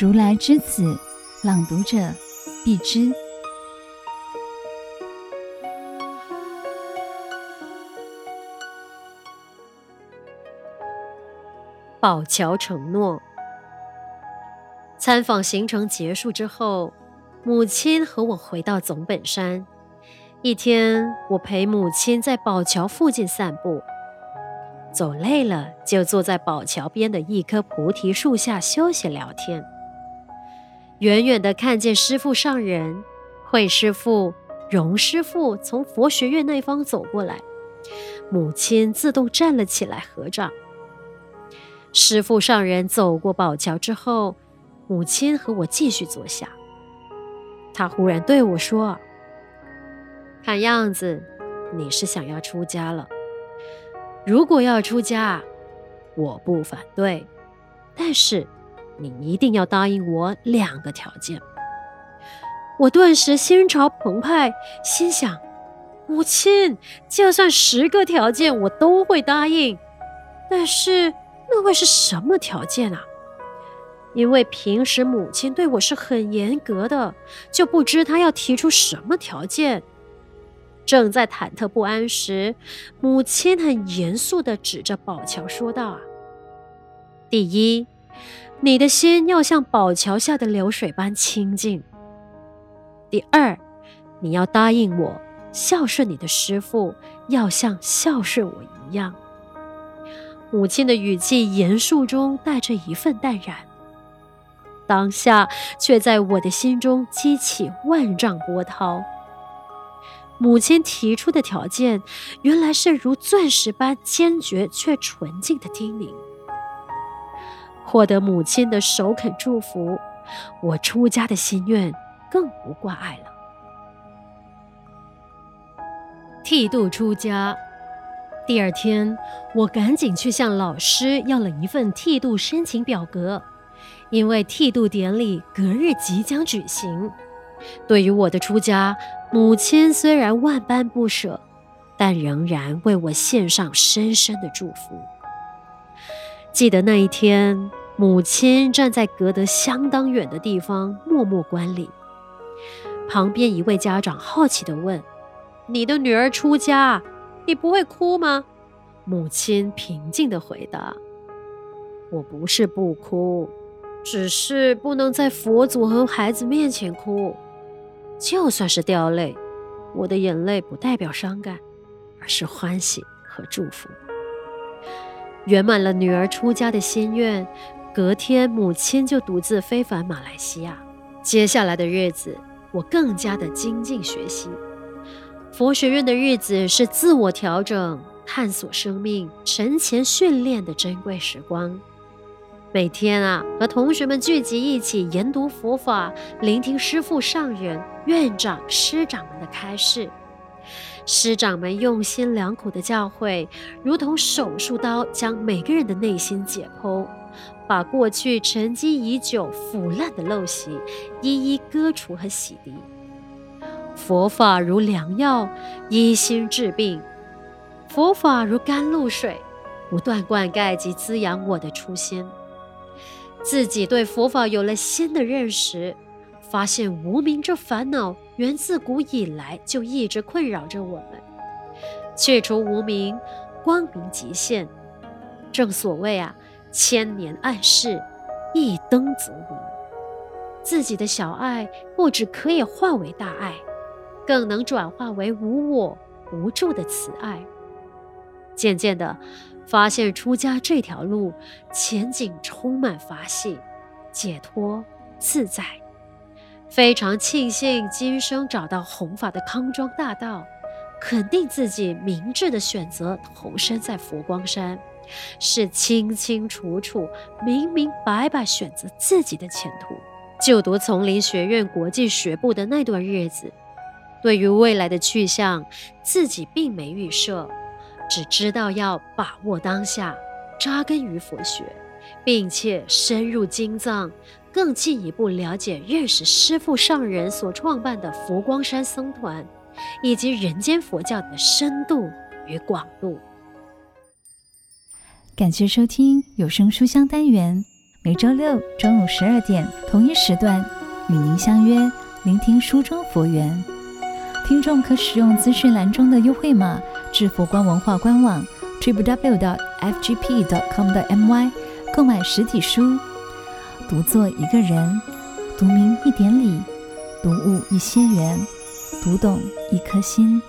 如来之子，朗读者必知。宝桥承诺。参访行程结束之后，母亲和我回到总本山。一天，我陪母亲在宝桥附近散步，走累了就坐在宝桥边的一棵菩提树下休息聊天。远远的看见师父上人、慧师父、荣师父从佛学院那方走过来，母亲自动站了起来合掌。师父上人走过宝桥之后，母亲和我继续坐下。他忽然对我说。看样子你是想要出家了。如果要出家，我不反对，但是你一定要答应我两个条件。我顿时心潮澎湃，心想：母亲，就算十个条件我都会答应，但是那会是什么条件啊？因为平时母亲对我是很严格的，就不知她要提出什么条件。正在忐忑不安时，母亲很严肃地指着宝强说道：“啊，第一，你的心要像宝桥下的流水般清净；第二，你要答应我，孝顺你的师父，要像孝顺我一样。”母亲的语气严肃中带着一份淡然，当下却在我的心中激起万丈波涛。母亲提出的条件，原来是如钻石般坚决却纯净的叮咛。获得母亲的首肯祝福，我出家的心愿更无挂碍了。剃度出家，第二天，我赶紧去向老师要了一份剃度申请表格，因为剃度典礼隔日即将举行。对于我的出家，母亲虽然万般不舍，但仍然为我献上深深的祝福。记得那一天，母亲站在隔得相当远的地方，默默观礼。旁边一位家长好奇地问：“你的女儿出家，你不会哭吗？”母亲平静地回答：“我不是不哭，只是不能在佛祖和孩子面前哭。”就算是掉泪，我的眼泪不代表伤感，而是欢喜和祝福。圆满了女儿出家的心愿，隔天母亲就独自飞返马来西亚。接下来的日子，我更加的精进学习。佛学院的日子是自我调整、探索生命、神前训练的珍贵时光。每天啊，和同学们聚集一起研读佛法，聆听师父上人、院长、师长们的开示。师长们用心良苦的教诲，如同手术刀，将每个人的内心解剖，把过去沉积已久、腐烂的陋习一一割除和洗涤。佛法如良药，医心治病；佛法如甘露水，不断灌溉及滋养我的初心。自己对佛法有了新的认识，发现无名这烦恼源自古以来就一直困扰着我们。去除无名，光明即现。正所谓啊，千年暗室，一灯则明。自己的小爱不止可以化为大爱，更能转化为无我无住的慈爱。渐渐的。发现出家这条路前景充满法喜、解脱、自在，非常庆幸今生找到弘法的康庄大道，肯定自己明智的选择投身在佛光山，是清清楚楚、明明白白选择自己的前途。就读丛林学院国际学部的那段日子，对于未来的去向，自己并没预设。只知道要把握当下，扎根于佛学，并且深入经藏，更进一步了解认识师父上人所创办的佛光山僧团，以及人间佛教的深度与广度。感谢收听有声书香单元，每周六中午十二点同一时段与您相约，聆听书中佛缘。听众可使用资讯栏中的优惠码至佛光文化官网 triplew.fgp.com.my 购买实体书。读作一个人，读明一点理，读悟一些缘，读懂一颗心。